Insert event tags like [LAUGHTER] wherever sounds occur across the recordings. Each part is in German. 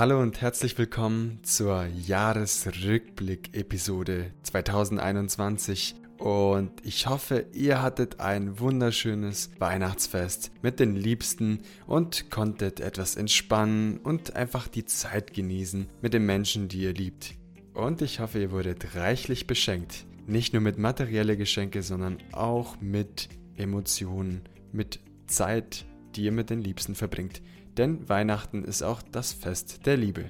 Hallo und herzlich willkommen zur Jahresrückblick-Episode 2021. Und ich hoffe, ihr hattet ein wunderschönes Weihnachtsfest mit den Liebsten und konntet etwas entspannen und einfach die Zeit genießen mit den Menschen, die ihr liebt. Und ich hoffe, ihr wurdet reichlich beschenkt. Nicht nur mit materielle Geschenke, sondern auch mit Emotionen, mit Zeit, die ihr mit den Liebsten verbringt denn Weihnachten ist auch das Fest der Liebe.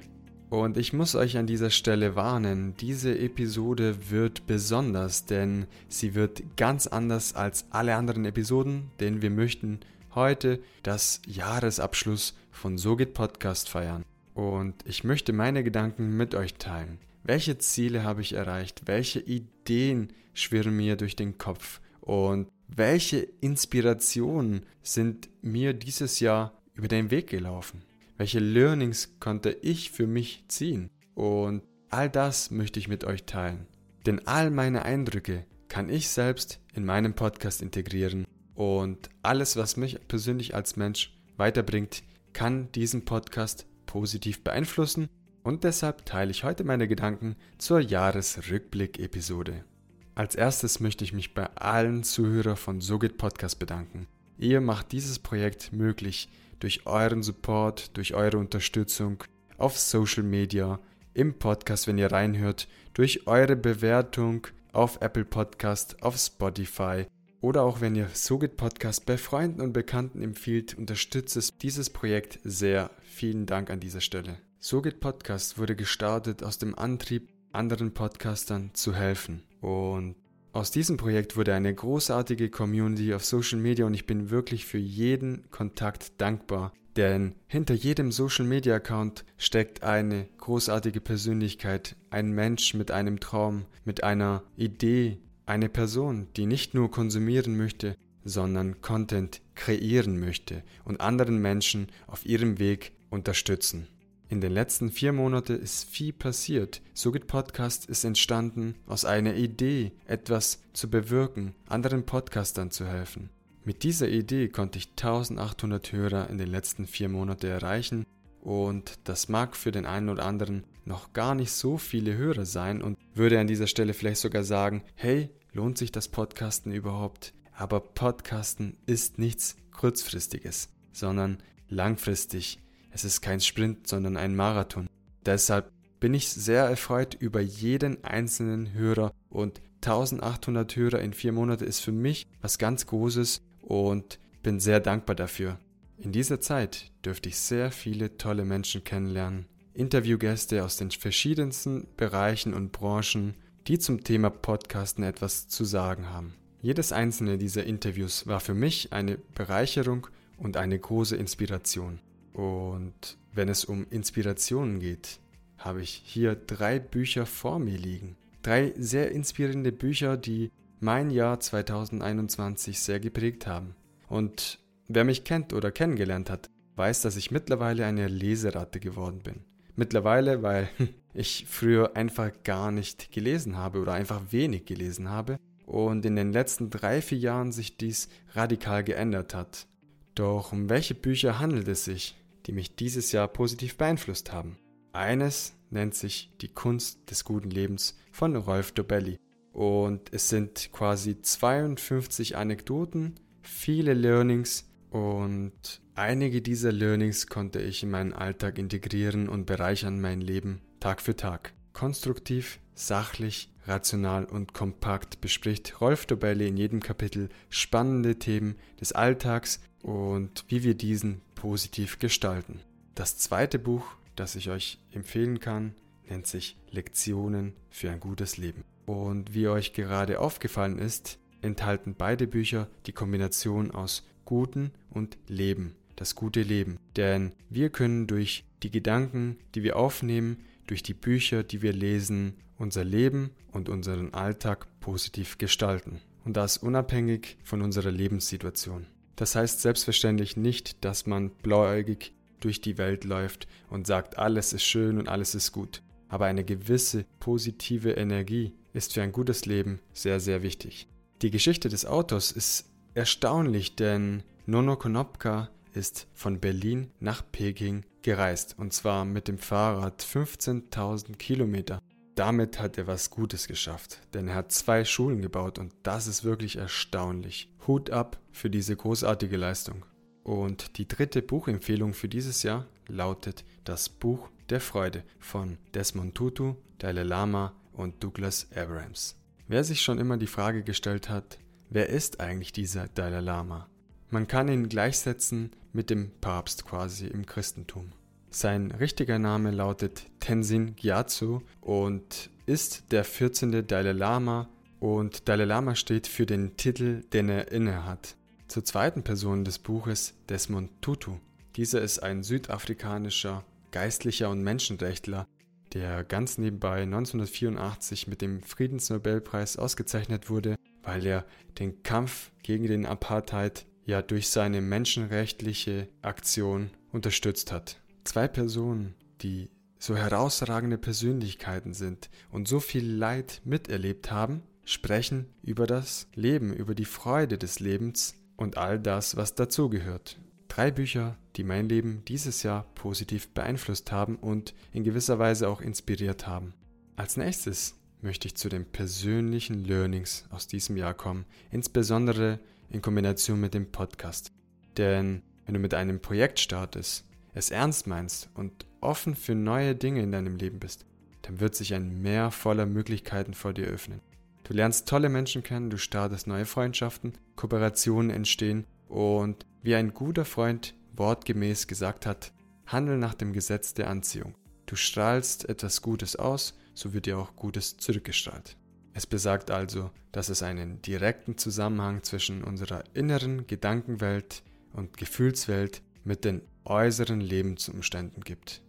Und ich muss euch an dieser Stelle warnen, diese Episode wird besonders, denn sie wird ganz anders als alle anderen Episoden, denn wir möchten heute das Jahresabschluss von So geht Podcast feiern. Und ich möchte meine Gedanken mit euch teilen. Welche Ziele habe ich erreicht? Welche Ideen schwirren mir durch den Kopf? Und welche Inspirationen sind mir dieses Jahr über den Weg gelaufen? Welche Learnings konnte ich für mich ziehen? Und all das möchte ich mit euch teilen. Denn all meine Eindrücke kann ich selbst in meinem Podcast integrieren und alles, was mich persönlich als Mensch weiterbringt, kann diesen Podcast positiv beeinflussen und deshalb teile ich heute meine Gedanken zur Jahresrückblick-Episode. Als erstes möchte ich mich bei allen Zuhörern von SoGit Podcast bedanken. Ihr macht dieses Projekt möglich, durch euren Support, durch eure Unterstützung auf Social Media, im Podcast, wenn ihr reinhört, durch eure Bewertung auf Apple Podcast, auf Spotify oder auch wenn ihr Sogit Podcast bei Freunden und Bekannten empfiehlt, unterstützt es dieses Projekt sehr. Vielen Dank an dieser Stelle. Sogit Podcast wurde gestartet aus dem Antrieb, anderen Podcastern zu helfen. Und aus diesem Projekt wurde eine großartige Community auf Social Media und ich bin wirklich für jeden Kontakt dankbar. Denn hinter jedem Social Media Account steckt eine großartige Persönlichkeit, ein Mensch mit einem Traum, mit einer Idee, eine Person, die nicht nur konsumieren möchte, sondern Content kreieren möchte und anderen Menschen auf ihrem Weg unterstützen. In den letzten vier Monaten ist viel passiert. Sogit Podcast ist entstanden aus einer Idee, etwas zu bewirken, anderen Podcastern zu helfen. Mit dieser Idee konnte ich 1800 Hörer in den letzten vier Monaten erreichen und das mag für den einen oder anderen noch gar nicht so viele Hörer sein und würde an dieser Stelle vielleicht sogar sagen, hey, lohnt sich das Podcasten überhaupt? Aber Podcasten ist nichts kurzfristiges, sondern langfristig es ist kein Sprint, sondern ein Marathon. Deshalb bin ich sehr erfreut über jeden einzelnen Hörer und 1800 Hörer in vier Monaten ist für mich was ganz Großes und bin sehr dankbar dafür. In dieser Zeit dürfte ich sehr viele tolle Menschen kennenlernen, Interviewgäste aus den verschiedensten Bereichen und Branchen, die zum Thema Podcasten etwas zu sagen haben. Jedes einzelne dieser Interviews war für mich eine Bereicherung und eine große Inspiration. Und wenn es um Inspirationen geht, habe ich hier drei Bücher vor mir liegen. Drei sehr inspirierende Bücher, die mein Jahr 2021 sehr geprägt haben. Und wer mich kennt oder kennengelernt hat, weiß, dass ich mittlerweile eine Leseratte geworden bin. Mittlerweile, weil [LAUGHS] ich früher einfach gar nicht gelesen habe oder einfach wenig gelesen habe und in den letzten drei, vier Jahren sich dies radikal geändert hat. Doch um welche Bücher handelt es sich? Die mich dieses Jahr positiv beeinflusst haben. Eines nennt sich Die Kunst des guten Lebens von Rolf Dobelli. Und es sind quasi 52 Anekdoten, viele Learnings und einige dieser Learnings konnte ich in meinen Alltag integrieren und bereichern mein Leben Tag für Tag. Konstruktiv, sachlich, rational und kompakt bespricht Rolf Dobelli in jedem Kapitel spannende Themen des Alltags und wie wir diesen positiv gestalten. Das zweite Buch, das ich euch empfehlen kann, nennt sich Lektionen für ein gutes Leben. Und wie euch gerade aufgefallen ist, enthalten beide Bücher die Kombination aus Guten und Leben, das gute Leben. Denn wir können durch die Gedanken, die wir aufnehmen, durch die Bücher, die wir lesen, unser Leben und unseren Alltag positiv gestalten. Und das unabhängig von unserer Lebenssituation. Das heißt selbstverständlich nicht, dass man blauäugig durch die Welt läuft und sagt, alles ist schön und alles ist gut. Aber eine gewisse positive Energie ist für ein gutes Leben sehr, sehr wichtig. Die Geschichte des Autors ist erstaunlich, denn Nono Konopka ist von Berlin nach Peking gereist und zwar mit dem Fahrrad 15.000 Kilometer. Damit hat er was Gutes geschafft, denn er hat zwei Schulen gebaut und das ist wirklich erstaunlich. Hut ab für diese großartige Leistung. Und die dritte Buchempfehlung für dieses Jahr lautet Das Buch der Freude von Desmond Tutu, Dalai Lama und Douglas Abrams. Wer sich schon immer die Frage gestellt hat, wer ist eigentlich dieser Dalai Lama? Man kann ihn gleichsetzen mit dem Papst quasi im Christentum. Sein richtiger Name lautet Tenzin Gyatso und ist der 14. Dalai Lama und Dalai Lama steht für den Titel, den er innehat. Zur zweiten Person des Buches Desmond Tutu. Dieser ist ein südafrikanischer Geistlicher und Menschenrechtler, der ganz nebenbei 1984 mit dem Friedensnobelpreis ausgezeichnet wurde, weil er den Kampf gegen den Apartheid ja durch seine menschenrechtliche Aktion unterstützt hat. Zwei Personen, die so herausragende Persönlichkeiten sind und so viel Leid miterlebt haben, sprechen über das Leben, über die Freude des Lebens und all das, was dazugehört. Drei Bücher, die mein Leben dieses Jahr positiv beeinflusst haben und in gewisser Weise auch inspiriert haben. Als nächstes möchte ich zu den persönlichen Learnings aus diesem Jahr kommen, insbesondere in Kombination mit dem Podcast. Denn wenn du mit einem Projekt startest, es ernst meinst und offen für neue Dinge in deinem Leben bist, dann wird sich ein Meer voller Möglichkeiten vor dir öffnen. Du lernst tolle Menschen kennen, du startest neue Freundschaften, Kooperationen entstehen und wie ein guter Freund wortgemäß gesagt hat, handel nach dem Gesetz der Anziehung. Du strahlst etwas Gutes aus, so wird dir auch Gutes zurückgestrahlt. Es besagt also, dass es einen direkten Zusammenhang zwischen unserer inneren Gedankenwelt und Gefühlswelt mit den äußeren Lebensumständen gibt.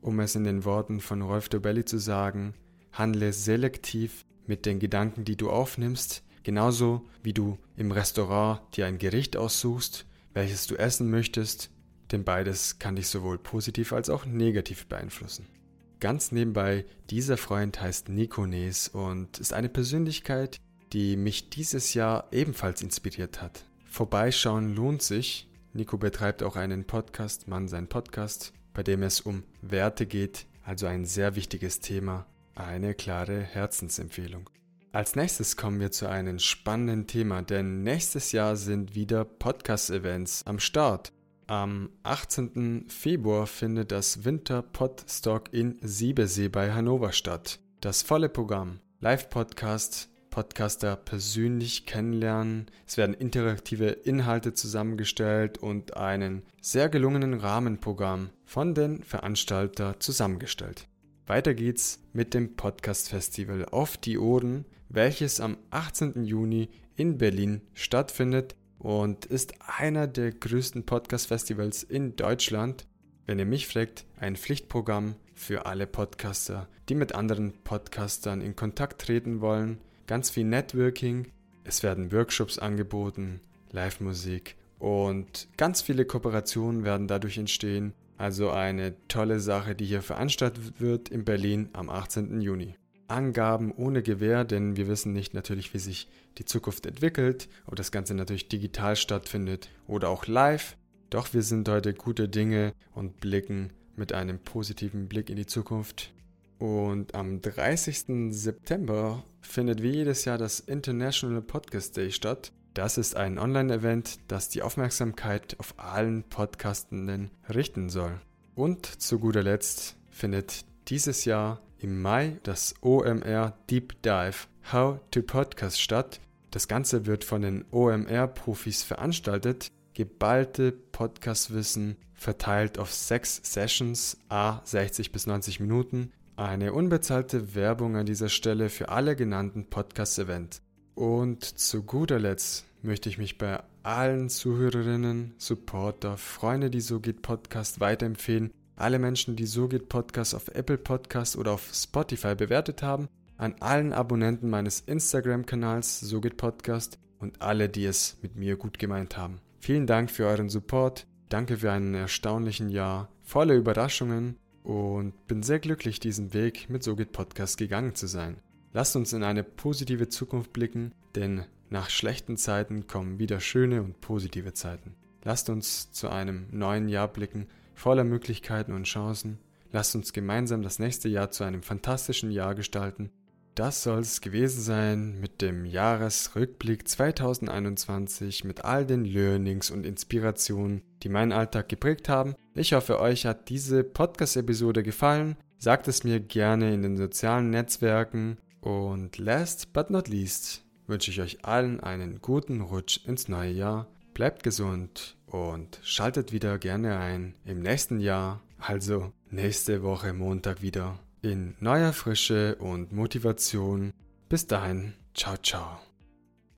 Um es in den Worten von Rolf Dobelli zu sagen, handle selektiv mit den Gedanken, die du aufnimmst, genauso wie du im Restaurant dir ein Gericht aussuchst, welches du essen möchtest, denn beides kann dich sowohl positiv als auch negativ beeinflussen. Ganz nebenbei, dieser Freund heißt Nikones und ist eine Persönlichkeit, die mich dieses Jahr ebenfalls inspiriert hat. Vorbeischauen lohnt sich. Nico betreibt auch einen Podcast, Mann sein Podcast, bei dem es um Werte geht, also ein sehr wichtiges Thema, eine klare Herzensempfehlung. Als nächstes kommen wir zu einem spannenden Thema, denn nächstes Jahr sind wieder Podcast-Events am Start. Am 18. Februar findet das Winter Podstock in Siebersee bei Hannover statt. Das volle Programm, Live-Podcast, Podcaster persönlich kennenlernen, es werden interaktive Inhalte zusammengestellt und einen sehr gelungenen Rahmenprogramm von den Veranstalter zusammengestellt. Weiter geht's mit dem Podcast Festival auf die Ohren, welches am 18. Juni in Berlin stattfindet und ist einer der größten Podcast-Festivals in Deutschland. Wenn ihr mich fragt, ein Pflichtprogramm für alle Podcaster, die mit anderen Podcastern in Kontakt treten wollen. Ganz viel Networking. Es werden Workshops angeboten, Live-Musik und ganz viele Kooperationen werden dadurch entstehen. Also eine tolle Sache, die hier veranstaltet wird in Berlin am 18. Juni. Angaben ohne Gewähr, denn wir wissen nicht natürlich, wie sich die Zukunft entwickelt, ob das Ganze natürlich digital stattfindet oder auch live. Doch wir sind heute gute Dinge und blicken mit einem positiven Blick in die Zukunft. Und am 30. September findet wie jedes Jahr das International Podcast Day statt. Das ist ein Online-Event, das die Aufmerksamkeit auf allen Podcastenden richten soll. Und zu guter Letzt findet dieses Jahr im Mai das OMR Deep Dive How to Podcast statt. Das Ganze wird von den OMR-Profis veranstaltet. Geballte Podcast-Wissen verteilt auf sechs Sessions, a 60 bis 90 Minuten. Eine unbezahlte Werbung an dieser Stelle für alle genannten Podcast-Events. Und zu guter Letzt möchte ich mich bei allen Zuhörerinnen, Supporter, Freunde, die so geht Podcast weiterempfehlen alle Menschen, die So geht Podcast auf Apple Podcast oder auf Spotify bewertet haben, an allen Abonnenten meines Instagram-Kanals So geht Podcast und alle, die es mit mir gut gemeint haben. Vielen Dank für euren Support. Danke für einen erstaunlichen Jahr voller Überraschungen und bin sehr glücklich, diesen Weg mit So geht Podcast gegangen zu sein. Lasst uns in eine positive Zukunft blicken, denn nach schlechten Zeiten kommen wieder schöne und positive Zeiten. Lasst uns zu einem neuen Jahr blicken, voller Möglichkeiten und Chancen. Lasst uns gemeinsam das nächste Jahr zu einem fantastischen Jahr gestalten. Das soll es gewesen sein mit dem Jahresrückblick 2021, mit all den Learnings und Inspirationen, die meinen Alltag geprägt haben. Ich hoffe, euch hat diese Podcast-Episode gefallen. Sagt es mir gerne in den sozialen Netzwerken. Und last but not least wünsche ich euch allen einen guten Rutsch ins neue Jahr. Bleibt gesund und schaltet wieder gerne ein im nächsten Jahr. Also nächste Woche Montag wieder in neuer Frische und Motivation. Bis dahin, ciao, ciao.